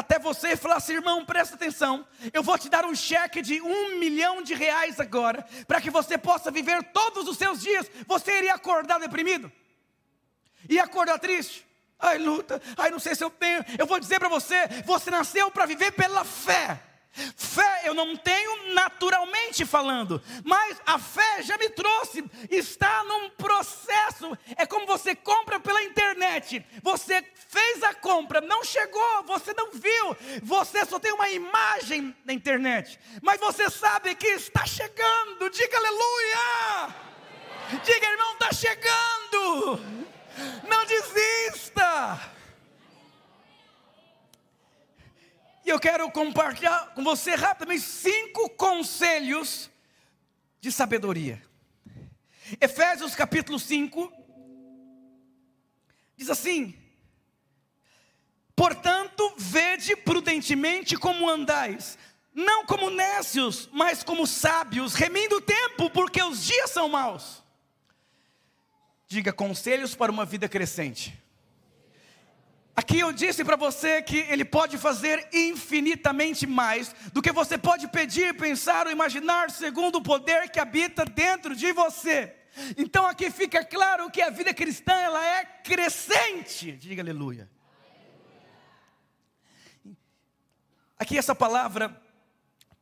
até você e falar assim: irmão, presta atenção, eu vou te dar um cheque de um milhão de reais agora, para que você possa viver todos os seus dias, você iria acordar deprimido? Ia acordar triste? Ai, luta, ai, não sei se eu tenho. Eu vou dizer para você: você nasceu para viver pela fé. Fé eu não tenho naturalmente falando, mas a fé já me trouxe, está num processo. É como você compra pela internet. Você fez a compra, não chegou, você não viu, você só tem uma imagem na internet, mas você sabe que está chegando. Diga aleluia! Diga, irmão, está chegando. Não desista. Eu quero compartilhar com você rapidamente cinco conselhos de sabedoria. Efésios capítulo 5 diz assim: Portanto, vede prudentemente como andais, não como nécios, mas como sábios, remindo o tempo, porque os dias são maus. Diga conselhos para uma vida crescente. Aqui eu disse para você que Ele pode fazer infinitamente mais do que você pode pedir, pensar ou imaginar, segundo o poder que habita dentro de você. Então aqui fica claro que a vida cristã ela é crescente. Diga aleluia. Aqui essa palavra,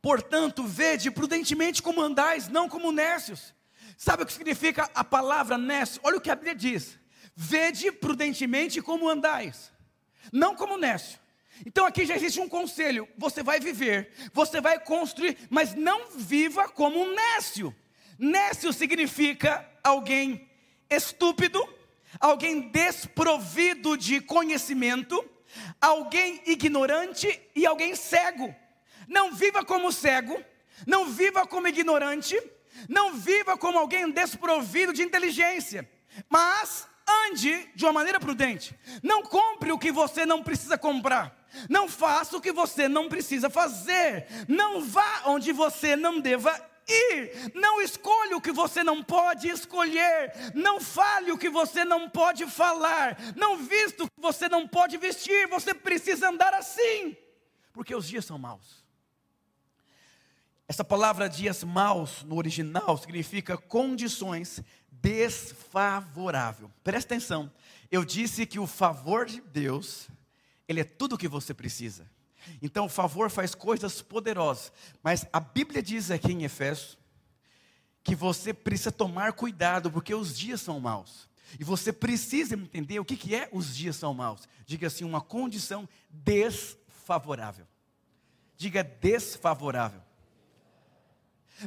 portanto, vede prudentemente como andais, não como nécios. Sabe o que significa a palavra nécio? Olha o que a Bíblia diz. Vede prudentemente como andais não como nécio. Então aqui já existe um conselho: você vai viver, você vai construir, mas não viva como um nécio. Nécio significa alguém estúpido, alguém desprovido de conhecimento, alguém ignorante e alguém cego. Não viva como cego, não viva como ignorante, não viva como alguém desprovido de inteligência, mas ande de uma maneira prudente. Não compre o que você não precisa comprar. Não faça o que você não precisa fazer. Não vá onde você não deva ir. Não escolha o que você não pode escolher. Não fale o que você não pode falar. Não vista o que você não pode vestir. Você precisa andar assim, porque os dias são maus. Essa palavra dias maus no original significa condições desfavorável. Presta atenção. Eu disse que o favor de Deus, ele é tudo o que você precisa. Então o favor faz coisas poderosas, mas a Bíblia diz aqui em Efésios que você precisa tomar cuidado porque os dias são maus. E você precisa entender o que, que é os dias são maus. Diga assim, uma condição desfavorável. Diga desfavorável.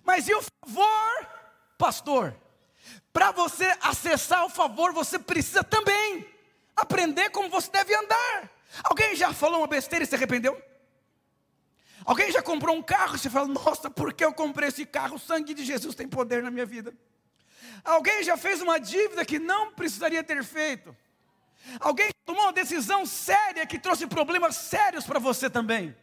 Mas e o favor, pastor? Para você acessar o favor, você precisa também aprender como você deve andar. Alguém já falou uma besteira e se arrependeu? Alguém já comprou um carro e você fala, nossa, por que eu comprei esse carro? O sangue de Jesus tem poder na minha vida. Alguém já fez uma dívida que não precisaria ter feito. Alguém tomou uma decisão séria que trouxe problemas sérios para você também.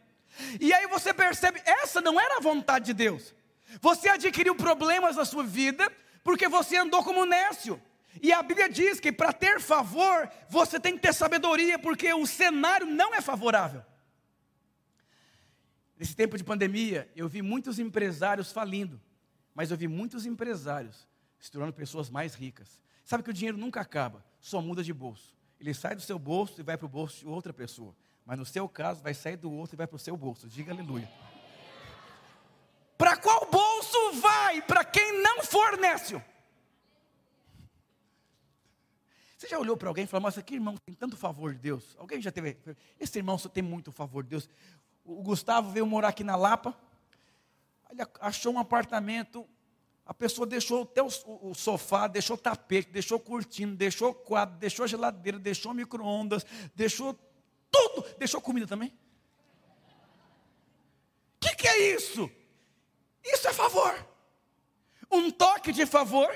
E aí você percebe, essa não era a vontade de Deus. Você adquiriu problemas na sua vida porque você andou como nécio. E a Bíblia diz que para ter favor, você tem que ter sabedoria, porque o cenário não é favorável. Nesse tempo de pandemia, eu vi muitos empresários falindo, mas eu vi muitos empresários se tornando pessoas mais ricas. Sabe que o dinheiro nunca acaba, só muda de bolso. Ele sai do seu bolso e vai para o bolso de outra pessoa. Mas no seu caso, vai sair do outro e vai para o seu bolso. Diga aleluia. Para qual bolso vai? Para quem não for nécio. Você já olhou para alguém e falou, mas que irmão tem tanto favor de Deus? Alguém já teve, esse irmão só tem muito favor de Deus. O Gustavo veio morar aqui na Lapa, ele achou um apartamento, a pessoa deixou até o, o, sofá, deixou tapete, deixou cortina, deixou quadro, deixou geladeira, deixou micro-ondas, deixou tudo, deixou comida também. O que, que é isso? Isso é favor. Um toque de favor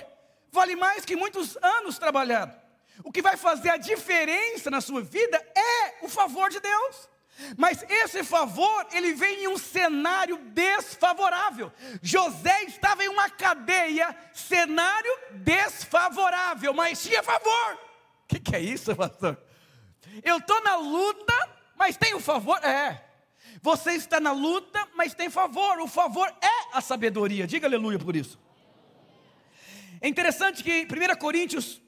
vale mais que muitos anos trabalhado. O que vai fazer a diferença na sua vida é o favor de Deus. Mas esse favor, ele vem em um cenário desfavorável. José estava em uma cadeia, cenário desfavorável, mas tinha favor. O que, que é isso, pastor? Eu estou na luta, mas tem o favor? É. Você está na luta, mas tem favor. O favor é a sabedoria. Diga aleluia por isso. É interessante que 1 Coríntios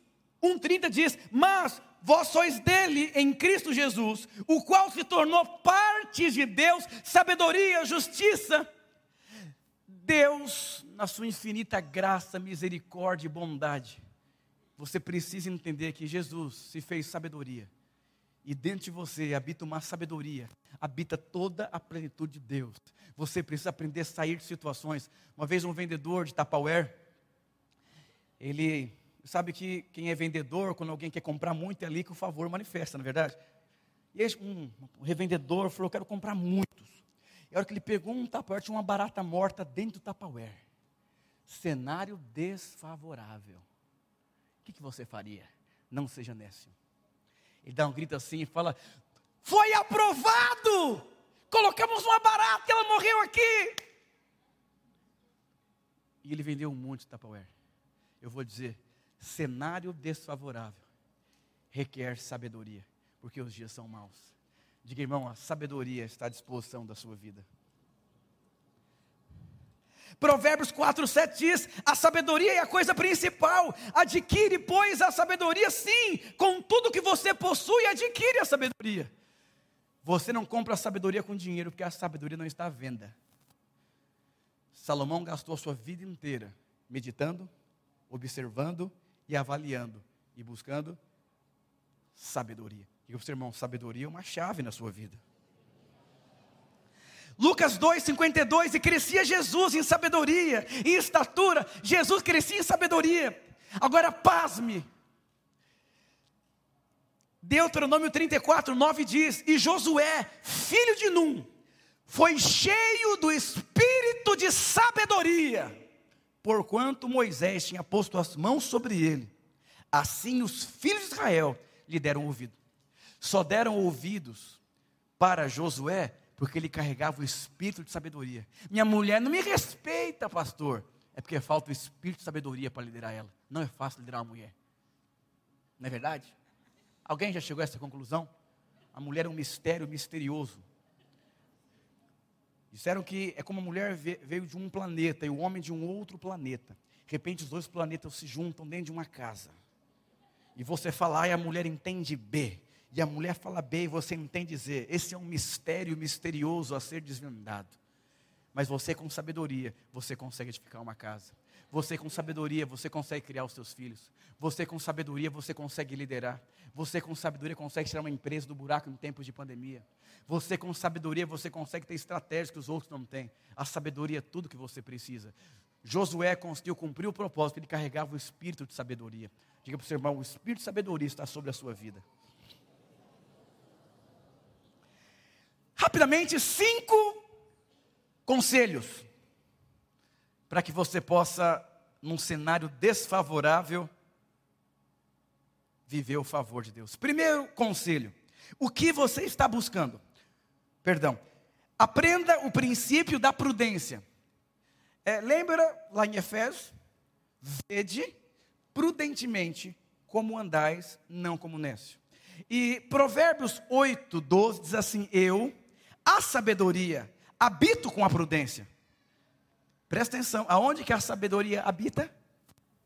1,30 diz: Mas vós sois dele em Cristo Jesus, o qual se tornou parte de Deus, sabedoria, justiça. Deus, na sua infinita graça, misericórdia e bondade, você precisa entender que Jesus se fez sabedoria. E dentro de você habita uma sabedoria, habita toda a plenitude de Deus. Você precisa aprender a sair de situações. Uma vez um vendedor de Tupperware, ele sabe que quem é vendedor, quando alguém quer comprar muito, é ali que o favor manifesta, na é verdade? E aí, um, um revendedor falou: Quero comprar muitos. E a hora que ele pegou um Tupperware, tinha uma barata morta dentro do Tupperware. Cenário desfavorável. O que, que você faria? Não seja nécio. Ele dá um grito assim e fala: Foi aprovado! Colocamos uma barata ela morreu aqui. E ele vendeu um monte de Tupperware. Eu vou dizer: cenário desfavorável requer sabedoria, porque os dias são maus. Diga, irmão, a sabedoria está à disposição da sua vida. Provérbios 4, 7 diz: a sabedoria é a coisa principal. Adquire, pois, a sabedoria, sim, com tudo que você possui, adquire a sabedoria. Você não compra a sabedoria com dinheiro, porque a sabedoria não está à venda. Salomão gastou a sua vida inteira meditando, observando e avaliando e buscando sabedoria. Diga o irmão: sabedoria é uma chave na sua vida. Lucas 2,52, e crescia Jesus em sabedoria, em estatura, Jesus crescia em sabedoria. Agora pasme. Deuteronômio 34, 9 diz: E Josué, filho de Num, foi cheio do espírito de sabedoria porquanto Moisés tinha posto as mãos sobre ele. Assim os filhos de Israel lhe deram ouvido. Só deram ouvidos para Josué porque ele carregava o espírito de sabedoria. Minha mulher não me respeita, pastor. É porque falta o espírito de sabedoria para liderar ela. Não é fácil liderar uma mulher. Não é verdade? Alguém já chegou a essa conclusão? A mulher é um mistério misterioso. Disseram que é como a mulher veio de um planeta e o homem de um outro planeta. De repente, os dois planetas se juntam dentro de uma casa. E você fala A e a mulher entende B. E a mulher fala B e você entende Z. Esse é um mistério misterioso a ser desvendado. Mas você, com sabedoria, você consegue edificar uma casa. Você, com sabedoria, você consegue criar os seus filhos. Você, com sabedoria, você consegue liderar. Você, com sabedoria, consegue tirar uma empresa do buraco em tempos de pandemia. Você, com sabedoria, você consegue ter estratégias que os outros não têm. A sabedoria é tudo que você precisa. Josué conseguiu cumprir o propósito, ele carregava o espírito de sabedoria. Diga para o seu irmão: o espírito de sabedoria está sobre a sua vida. Rapidamente, cinco conselhos para que você possa, num cenário desfavorável, viver o favor de Deus. Primeiro conselho: o que você está buscando? Perdão. Aprenda o princípio da prudência. É, lembra lá em Efésios? Vede prudentemente como andais, não como nécio. E Provérbios 8, 12 diz assim: Eu, a sabedoria, habito com a prudência. Presta atenção, aonde que a sabedoria habita?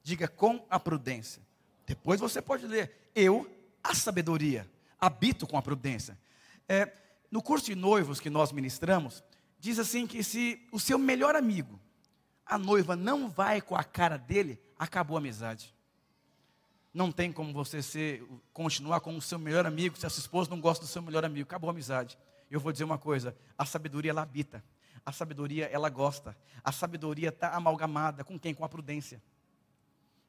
Diga com a prudência. Depois você pode ler: Eu, a sabedoria, habito com a prudência. É, no curso de noivos que nós ministramos, diz assim que se o seu melhor amigo, a noiva não vai com a cara dele, acabou a amizade. Não tem como você ser, continuar com o seu melhor amigo se a sua esposa não gosta do seu melhor amigo, acabou a amizade. Eu vou dizer uma coisa: a sabedoria ela habita, a sabedoria ela gosta, a sabedoria está amalgamada com quem? Com a prudência.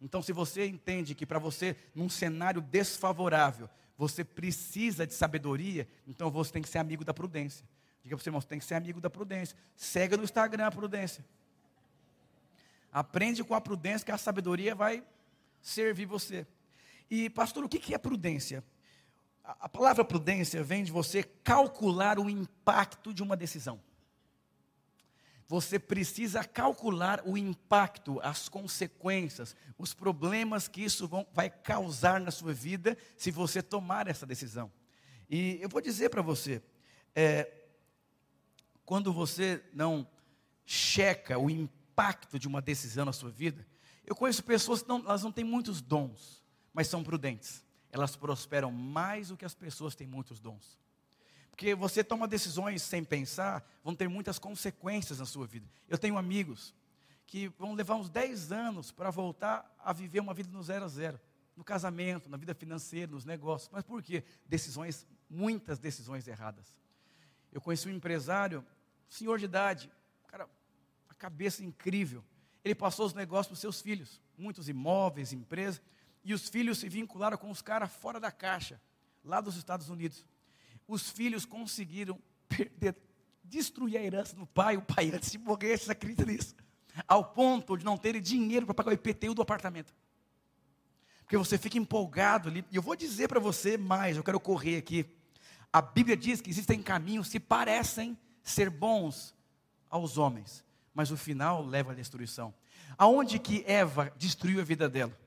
Então, se você entende que para você, num cenário desfavorável, você precisa de sabedoria, então você tem que ser amigo da prudência. Diga para o seu irmão, você tem que ser amigo da prudência. Segue no Instagram a prudência. Aprende com a prudência que a sabedoria vai servir você. E, pastor, o que é prudência? A palavra prudência vem de você calcular o impacto de uma decisão você precisa calcular o impacto, as consequências, os problemas que isso vão, vai causar na sua vida se você tomar essa decisão. E eu vou dizer para você, é, quando você não checa o impacto de uma decisão na sua vida, eu conheço pessoas que não, elas não têm muitos dons, mas são prudentes. Elas prosperam mais do que as pessoas que têm muitos dons. Porque você toma decisões sem pensar, vão ter muitas consequências na sua vida. Eu tenho amigos que vão levar uns 10 anos para voltar a viver uma vida no zero a zero. No casamento, na vida financeira, nos negócios. Mas por quê? Decisões, muitas decisões erradas. Eu conheci um empresário, senhor de idade, cara, a cabeça incrível. Ele passou os negócios para os seus filhos, muitos imóveis, empresas, e os filhos se vincularam com os caras fora da caixa, lá dos Estados Unidos. Os filhos conseguiram perder, destruir a herança do pai, o pai antes de morrer, você acredita nisso? Ao ponto de não terem dinheiro para pagar o IPTU do apartamento. Porque você fica empolgado ali, e eu vou dizer para você mais, eu quero correr aqui. A Bíblia diz que existem caminhos que parecem ser bons aos homens, mas o final leva à destruição. Aonde que Eva destruiu a vida dela?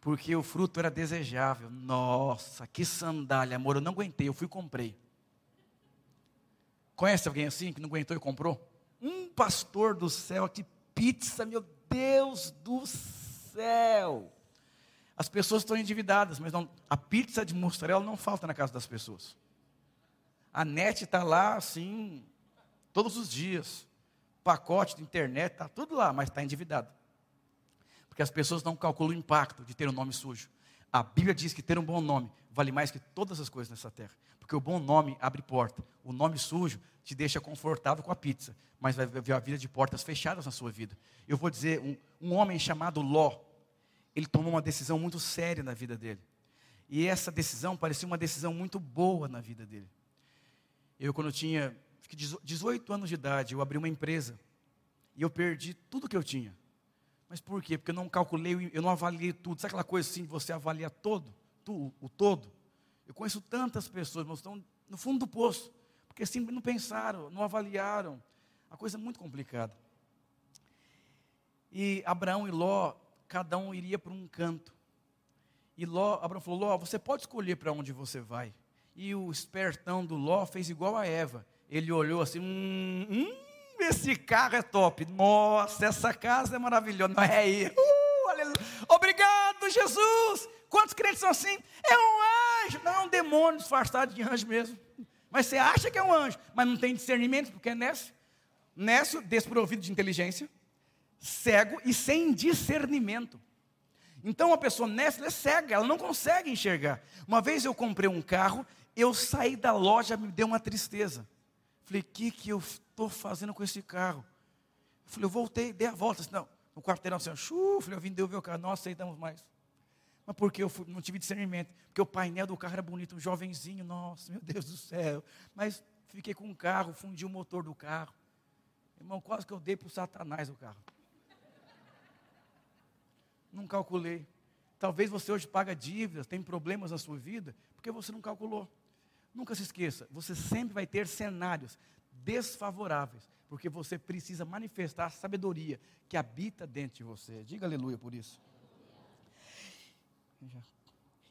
Porque o fruto era desejável. Nossa, que sandália, amor, eu não aguentei, eu fui e comprei. Conhece alguém assim que não aguentou e comprou? Um pastor do céu, que pizza, meu Deus do céu. As pessoas estão endividadas, mas não, a pizza de mussarela não falta na casa das pessoas. A net está lá assim, todos os dias. Pacote de internet, está tudo lá, mas está endividado. Porque as pessoas não calculam o impacto de ter um nome sujo. A Bíblia diz que ter um bom nome vale mais que todas as coisas nessa terra. Porque o bom nome abre porta. O nome sujo te deixa confortável com a pizza, mas vai ver a vida de portas fechadas na sua vida. Eu vou dizer, um, um homem chamado Ló, ele tomou uma decisão muito séria na vida dele. E essa decisão parecia uma decisão muito boa na vida dele. Eu, quando tinha 18 anos de idade, eu abri uma empresa e eu perdi tudo que eu tinha. Mas por quê? Porque eu não calculei, eu não avaliei tudo. Sabe aquela coisa assim, você avalia todo, tu, o todo? Eu conheço tantas pessoas, mas estão no fundo do poço, porque sempre não pensaram, não avaliaram. A coisa é muito complicada. E Abraão e Ló, cada um iria para um canto. E Ló, Abraão falou: Ló, você pode escolher para onde você vai. E o espertão do Ló fez igual a Eva. Ele olhou assim: hum, hum esse carro é top. Nossa, essa casa é maravilhosa. Não é aí. Uh, Obrigado, Jesus. Quantos crentes são assim? É um anjo. Não, é um demônio disfarçado de anjo mesmo. Mas você acha que é um anjo, mas não tem discernimento, porque é nécio. Nécio, desprovido de inteligência, cego e sem discernimento. Então a pessoa nécia é cega, ela não consegue enxergar. Uma vez eu comprei um carro, eu saí da loja, me deu uma tristeza. Falei, o que, que eu estou fazendo com esse carro? Eu falei, eu voltei, dei a volta. Não, o quarteirão assim, chu, falei, eu vim devolver o carro, não aceitamos mais. Mas porque eu fui, não tive discernimento? Porque o painel do carro era bonito, um jovenzinho, nossa, meu Deus do céu. Mas fiquei com o carro, fundi o motor do carro. Irmão, quase que eu dei para o satanás o carro. Não calculei. Talvez você hoje paga dívidas, tem problemas na sua vida, porque você não calculou. Nunca se esqueça, você sempre vai ter cenários desfavoráveis, porque você precisa manifestar a sabedoria que habita dentro de você. Diga aleluia por isso.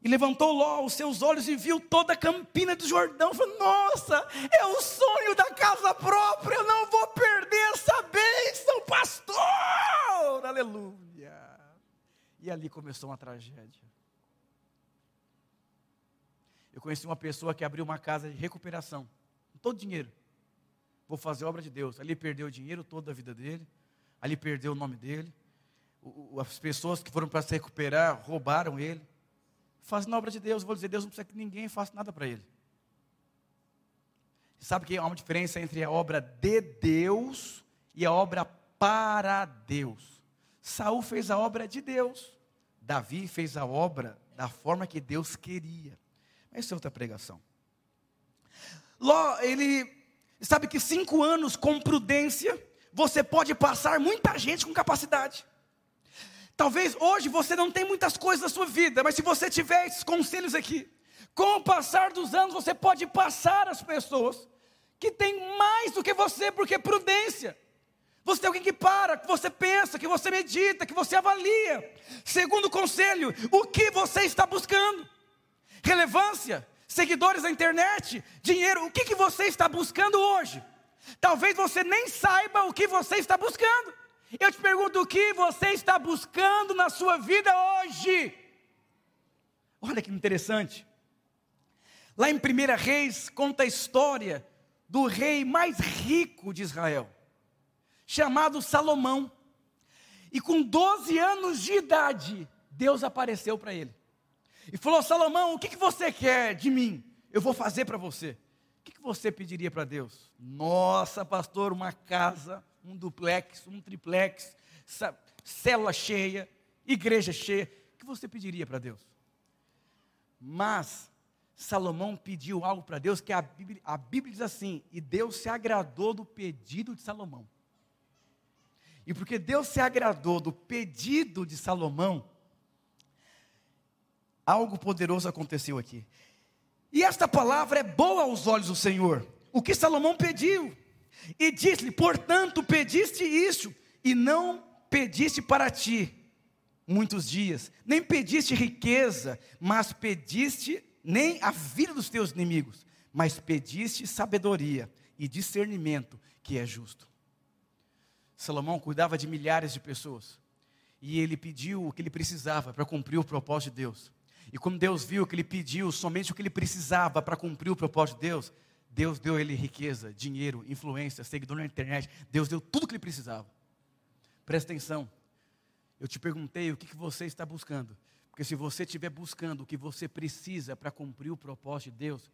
E levantou Ló os seus olhos e viu toda a campina do Jordão. Falou: Nossa, é o sonho da casa própria. Eu não vou perder essa bênção, pastor. Aleluia. E ali começou uma tragédia. Eu conheci uma pessoa que abriu uma casa de recuperação, com todo dinheiro. Vou fazer obra de Deus. Ali perdeu o dinheiro todo da vida dele, ali perdeu o nome dele. O, as pessoas que foram para se recuperar roubaram ele. Fazendo obra de Deus, vou dizer, Deus não precisa que ninguém faça nada para ele. Sabe que há uma diferença entre a obra de Deus e a obra para Deus. Saul fez a obra de Deus. Davi fez a obra da forma que Deus queria. Essa é outra pregação. Ló, ele sabe que cinco anos com prudência, você pode passar muita gente com capacidade. Talvez hoje você não tenha muitas coisas na sua vida, mas se você tiver esses conselhos aqui, com o passar dos anos você pode passar as pessoas que têm mais do que você, porque é prudência. Você tem alguém que para, que você pensa, que você medita, que você avalia. Segundo conselho, o que você está buscando? Relevância, seguidores na internet, dinheiro. O que, que você está buscando hoje? Talvez você nem saiba o que você está buscando. Eu te pergunto o que você está buscando na sua vida hoje. Olha que interessante. Lá em 1 Reis conta a história do rei mais rico de Israel, chamado Salomão. E com 12 anos de idade, Deus apareceu para ele. E falou: Salomão, o que, que você quer de mim? Eu vou fazer para você. O que, que você pediria para Deus? Nossa, pastor, uma casa, um duplex, um triplex, célula cheia, igreja cheia. O que você pediria para Deus? Mas Salomão pediu algo para Deus que a Bíblia, a Bíblia diz assim: e Deus se agradou do pedido de Salomão. E porque Deus se agradou do pedido de Salomão, algo poderoso aconteceu aqui. E esta palavra é boa aos olhos do Senhor. O que Salomão pediu? E disse-lhe: Portanto, pediste isso, e não pediste para ti muitos dias, nem pediste riqueza, mas pediste nem a vida dos teus inimigos, mas pediste sabedoria e discernimento, que é justo. Salomão cuidava de milhares de pessoas, e ele pediu o que ele precisava para cumprir o propósito de Deus. E como Deus viu que ele pediu somente o que ele precisava para cumprir o propósito de Deus, Deus deu ele riqueza, dinheiro, influência, seguidor na internet. Deus deu tudo o que ele precisava. Presta atenção. Eu te perguntei o que, que você está buscando. Porque se você estiver buscando o que você precisa para cumprir o propósito de Deus,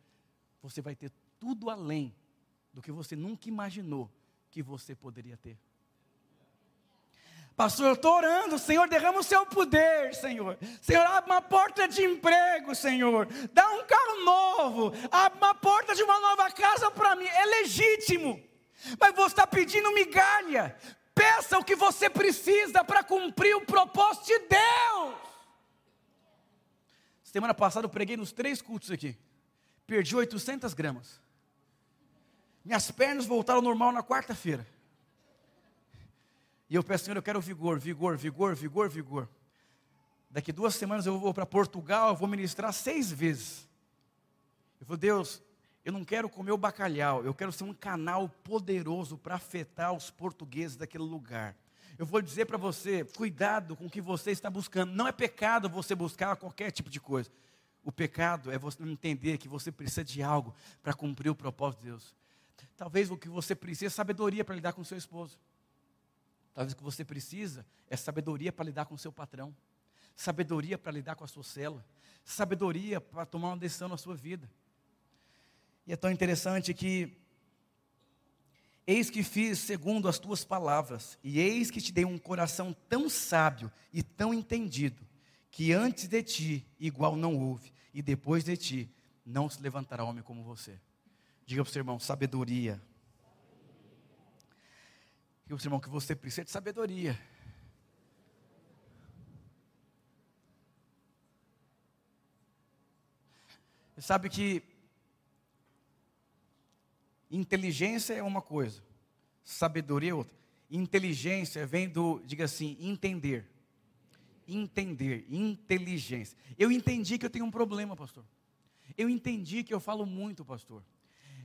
você vai ter tudo além do que você nunca imaginou que você poderia ter. Pastor, eu estou orando, Senhor, derrama o seu poder, Senhor. Senhor, abre uma porta de emprego, Senhor. Dá um carro novo, abre uma porta de uma nova casa para mim. É legítimo. Mas você está pedindo migalha. Peça o que você precisa para cumprir o propósito de Deus. Semana passada eu preguei nos três cultos aqui. Perdi 800 gramas. Minhas pernas voltaram ao normal na quarta-feira. E eu peço, Senhor, eu quero vigor, vigor, vigor, vigor, vigor. Daqui duas semanas eu vou para Portugal, eu vou ministrar seis vezes. Eu vou, Deus, eu não quero comer o bacalhau, eu quero ser um canal poderoso para afetar os portugueses daquele lugar. Eu vou dizer para você, cuidado com o que você está buscando. Não é pecado você buscar qualquer tipo de coisa. O pecado é você não entender que você precisa de algo para cumprir o propósito de Deus. Talvez o que você precisa é sabedoria para lidar com seu esposo. Talvez o que você precisa é sabedoria para lidar com o seu patrão, sabedoria para lidar com a sua cela, sabedoria para tomar uma decisão na sua vida. E é tão interessante que Eis que fiz segundo as tuas palavras, e eis que te dei um coração tão sábio e tão entendido, que antes de ti igual não houve, e depois de ti não se levantará homem como você. Diga para o seu irmão, sabedoria. Diga irmão que você precisa de sabedoria. Você sabe que inteligência é uma coisa, sabedoria é outra. Inteligência vem do, diga assim, entender. Entender, inteligência. Eu entendi que eu tenho um problema, pastor. Eu entendi que eu falo muito, pastor.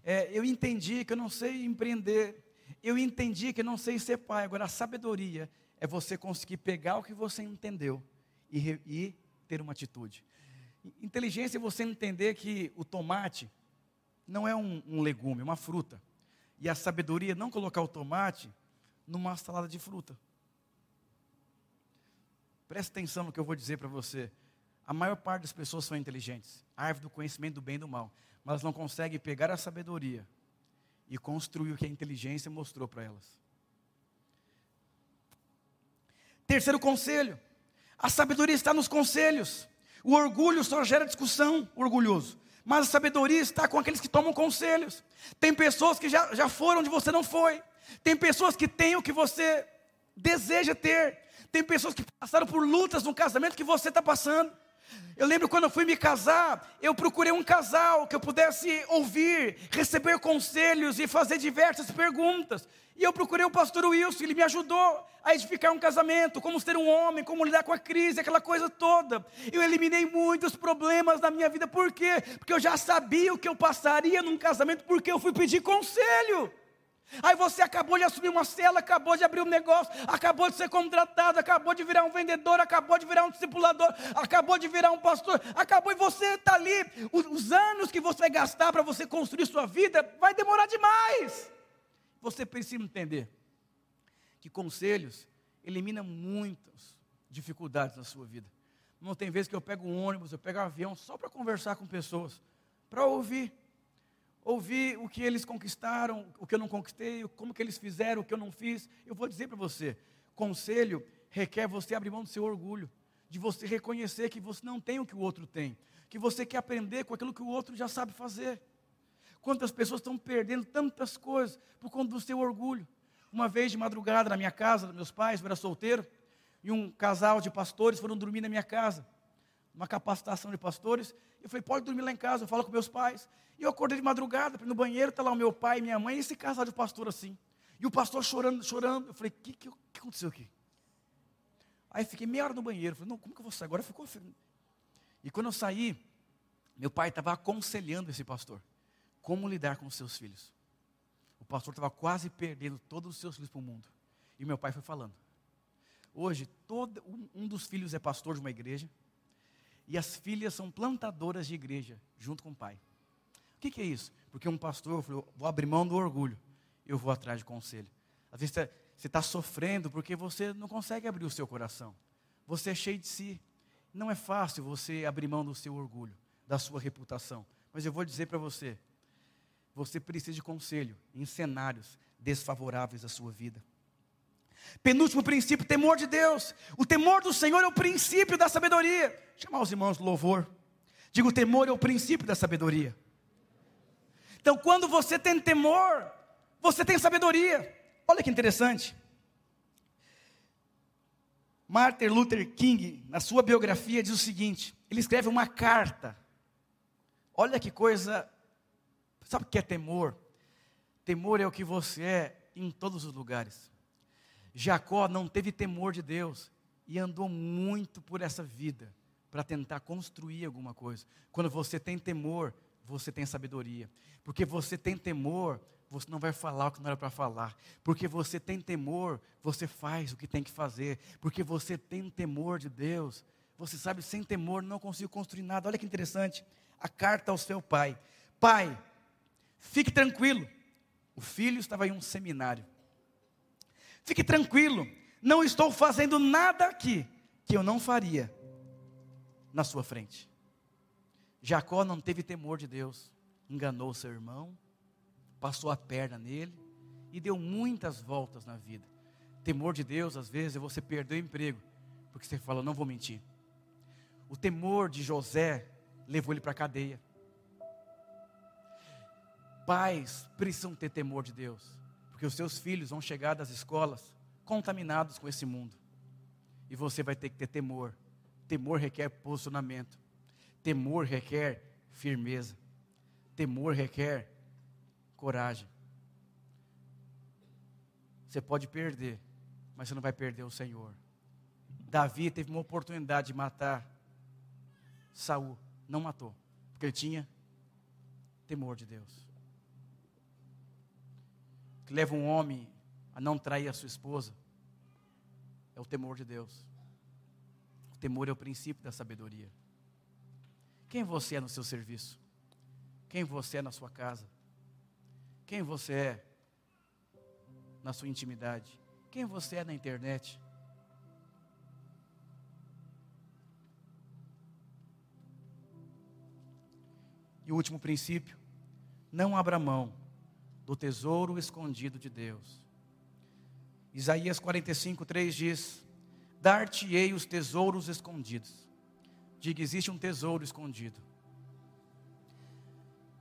É, eu entendi que eu não sei empreender eu entendi que não sei ser pai. Agora, a sabedoria é você conseguir pegar o que você entendeu e, e ter uma atitude. Inteligência é você entender que o tomate não é um, um legume, é uma fruta. E a sabedoria é não colocar o tomate numa salada de fruta. Preste atenção no que eu vou dizer para você. A maior parte das pessoas são inteligentes, árvore do conhecimento do bem e do mal, mas não conseguem pegar a sabedoria e construir o que a inteligência mostrou para elas. Terceiro conselho: a sabedoria está nos conselhos. O orgulho só gera discussão, orgulhoso. Mas a sabedoria está com aqueles que tomam conselhos. Tem pessoas que já, já foram onde você não foi. Tem pessoas que têm o que você deseja ter. Tem pessoas que passaram por lutas no casamento que você está passando. Eu lembro quando eu fui me casar, eu procurei um casal que eu pudesse ouvir, receber conselhos e fazer diversas perguntas. E eu procurei o pastor Wilson, ele me ajudou a edificar um casamento, como ser um homem, como lidar com a crise, aquela coisa toda. Eu eliminei muitos problemas da minha vida, por quê? Porque eu já sabia o que eu passaria num casamento, porque eu fui pedir conselho. Aí você acabou de assumir uma cela, acabou de abrir um negócio, acabou de ser contratado, acabou de virar um vendedor, acabou de virar um discipulador, acabou de virar um pastor, acabou e você está ali. Os, os anos que você vai gastar para você construir sua vida vai demorar demais. Você precisa entender que conselhos eliminam muitas dificuldades na sua vida. Não tem vezes que eu pego um ônibus, eu pego um avião só para conversar com pessoas, para ouvir ouvir o que eles conquistaram, o que eu não conquistei, como que eles fizeram, o que eu não fiz. Eu vou dizer para você, conselho requer você abrir mão do seu orgulho, de você reconhecer que você não tem o que o outro tem, que você quer aprender com aquilo que o outro já sabe fazer. Quantas pessoas estão perdendo tantas coisas por conta do seu orgulho. Uma vez de madrugada na minha casa, meus pais, eu era solteiro, e um casal de pastores foram dormir na minha casa uma capacitação de pastores. Eu falei, pode dormir lá em casa, eu falo com meus pais. E eu acordei de madrugada, no banheiro, está lá o meu pai e minha mãe, e esse casal de pastor assim. E o pastor chorando, chorando. Eu falei, o que, que, que, aconteceu aqui? Aí fiquei meia hora no banheiro. Falei, não, como que eu vou sair? Agora ficou. E quando eu saí, meu pai estava aconselhando esse pastor como lidar com os seus filhos. O pastor estava quase perdendo todos os seus filhos para o mundo. E meu pai foi falando. Hoje, todo, um, um dos filhos é pastor de uma igreja e as filhas são plantadoras de igreja, junto com o pai. O que, que é isso? Porque um pastor falou: vou abrir mão do orgulho, eu vou atrás de conselho. Às vezes você está sofrendo porque você não consegue abrir o seu coração, você é cheio de si. Não é fácil você abrir mão do seu orgulho, da sua reputação. Mas eu vou dizer para você: você precisa de conselho em cenários desfavoráveis à sua vida. Penúltimo princípio, temor de Deus. O temor do Senhor é o princípio da sabedoria. Chamar os irmãos do louvor. Digo, o temor é o princípio da sabedoria. Então, quando você tem temor, você tem sabedoria. Olha que interessante. Martin Luther King, na sua biografia, diz o seguinte: ele escreve uma carta. Olha que coisa. Sabe o que é temor? Temor é o que você é em todos os lugares. Jacó não teve temor de Deus e andou muito por essa vida para tentar construir alguma coisa. Quando você tem temor, você tem sabedoria. Porque você tem temor, você não vai falar o que não era para falar. Porque você tem temor, você faz o que tem que fazer. Porque você tem temor de Deus. Você sabe, sem temor não consigo construir nada. Olha que interessante. A carta ao seu pai: Pai, fique tranquilo. O filho estava em um seminário. Fique tranquilo, não estou fazendo nada aqui que eu não faria na sua frente. Jacó não teve temor de Deus, enganou seu irmão, passou a perna nele e deu muitas voltas na vida. Temor de Deus, às vezes, é você perder o emprego, porque você fala, não vou mentir. O temor de José levou ele para a cadeia. Pais precisam ter temor de Deus. Porque os seus filhos vão chegar das escolas contaminados com esse mundo. E você vai ter que ter temor. Temor requer posicionamento. Temor requer firmeza. Temor requer coragem. Você pode perder, mas você não vai perder o Senhor. Davi teve uma oportunidade de matar Saul, não matou, porque ele tinha temor de Deus que leva um homem a não trair a sua esposa é o temor de Deus. O temor é o princípio da sabedoria. Quem você é no seu serviço? Quem você é na sua casa? Quem você é na sua intimidade? Quem você é na internet? E o último princípio: não abra mão do tesouro escondido de Deus. Isaías 45, 3 diz: Dar-te-ei os tesouros escondidos. Diga: existe um tesouro escondido,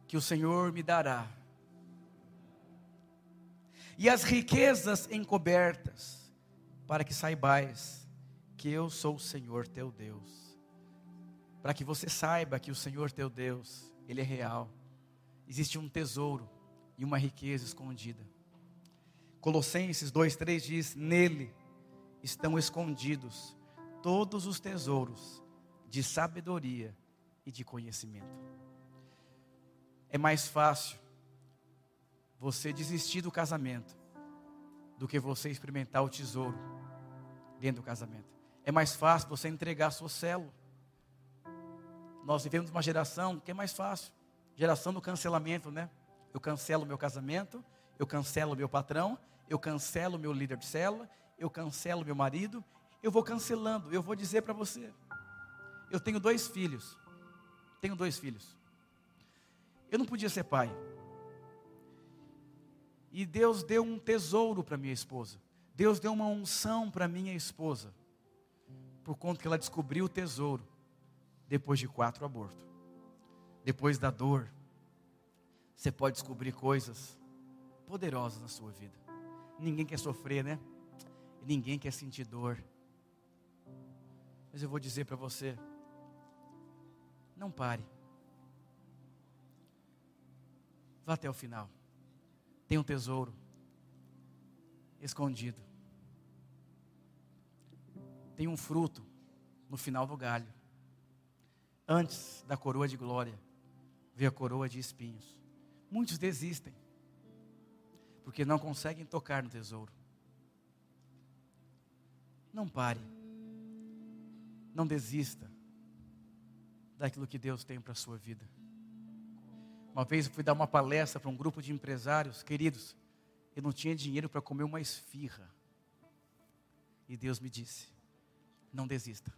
que o Senhor me dará. E as riquezas encobertas, para que saibais que eu sou o Senhor teu Deus. para que você saiba que o Senhor teu Deus, Ele é real. Existe um tesouro e uma riqueza escondida. Colossenses 2,3 diz: Nele estão escondidos todos os tesouros de sabedoria e de conhecimento. É mais fácil você desistir do casamento do que você experimentar o tesouro dentro do casamento. É mais fácil você entregar sua célula. Nós vivemos uma geração que é mais fácil geração do cancelamento, né? Eu cancelo meu casamento, eu cancelo meu patrão, eu cancelo meu líder de célula, eu cancelo meu marido, eu vou cancelando. Eu vou dizer para você, eu tenho dois filhos, tenho dois filhos. Eu não podia ser pai. E Deus deu um tesouro para minha esposa. Deus deu uma unção para minha esposa. Por conta que ela descobriu o tesouro depois de quatro abortos. Depois da dor, você pode descobrir coisas poderosas na sua vida. Ninguém quer sofrer, né? Ninguém quer sentir dor. Mas eu vou dizer para você: não pare. Vá até o final. Tem um tesouro escondido. Tem um fruto no final do galho. Antes da coroa de glória, vê a coroa de espinhos. Muitos desistem, porque não conseguem tocar no tesouro. Não pare, não desista daquilo que Deus tem para a sua vida. Uma vez eu fui dar uma palestra para um grupo de empresários, queridos, eu não tinha dinheiro para comer uma esfirra. E Deus me disse: não desista.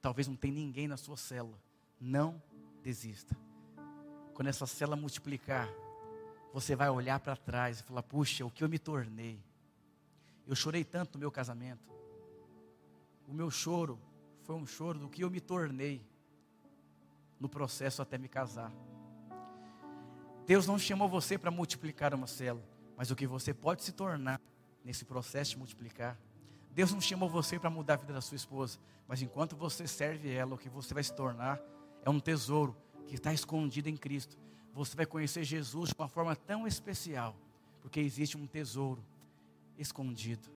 Talvez não tenha ninguém na sua célula. Não desista. Quando essa célula multiplicar, você vai olhar para trás e falar: puxa, o que eu me tornei. Eu chorei tanto no meu casamento. O meu choro foi um choro do que eu me tornei no processo até me casar. Deus não chamou você para multiplicar uma célula, mas o que você pode se tornar nesse processo de multiplicar. Deus não chamou você para mudar a vida da sua esposa, mas enquanto você serve ela, o que você vai se tornar é um tesouro que está escondido em Cristo. Você vai conhecer Jesus de uma forma tão especial, porque existe um tesouro escondido.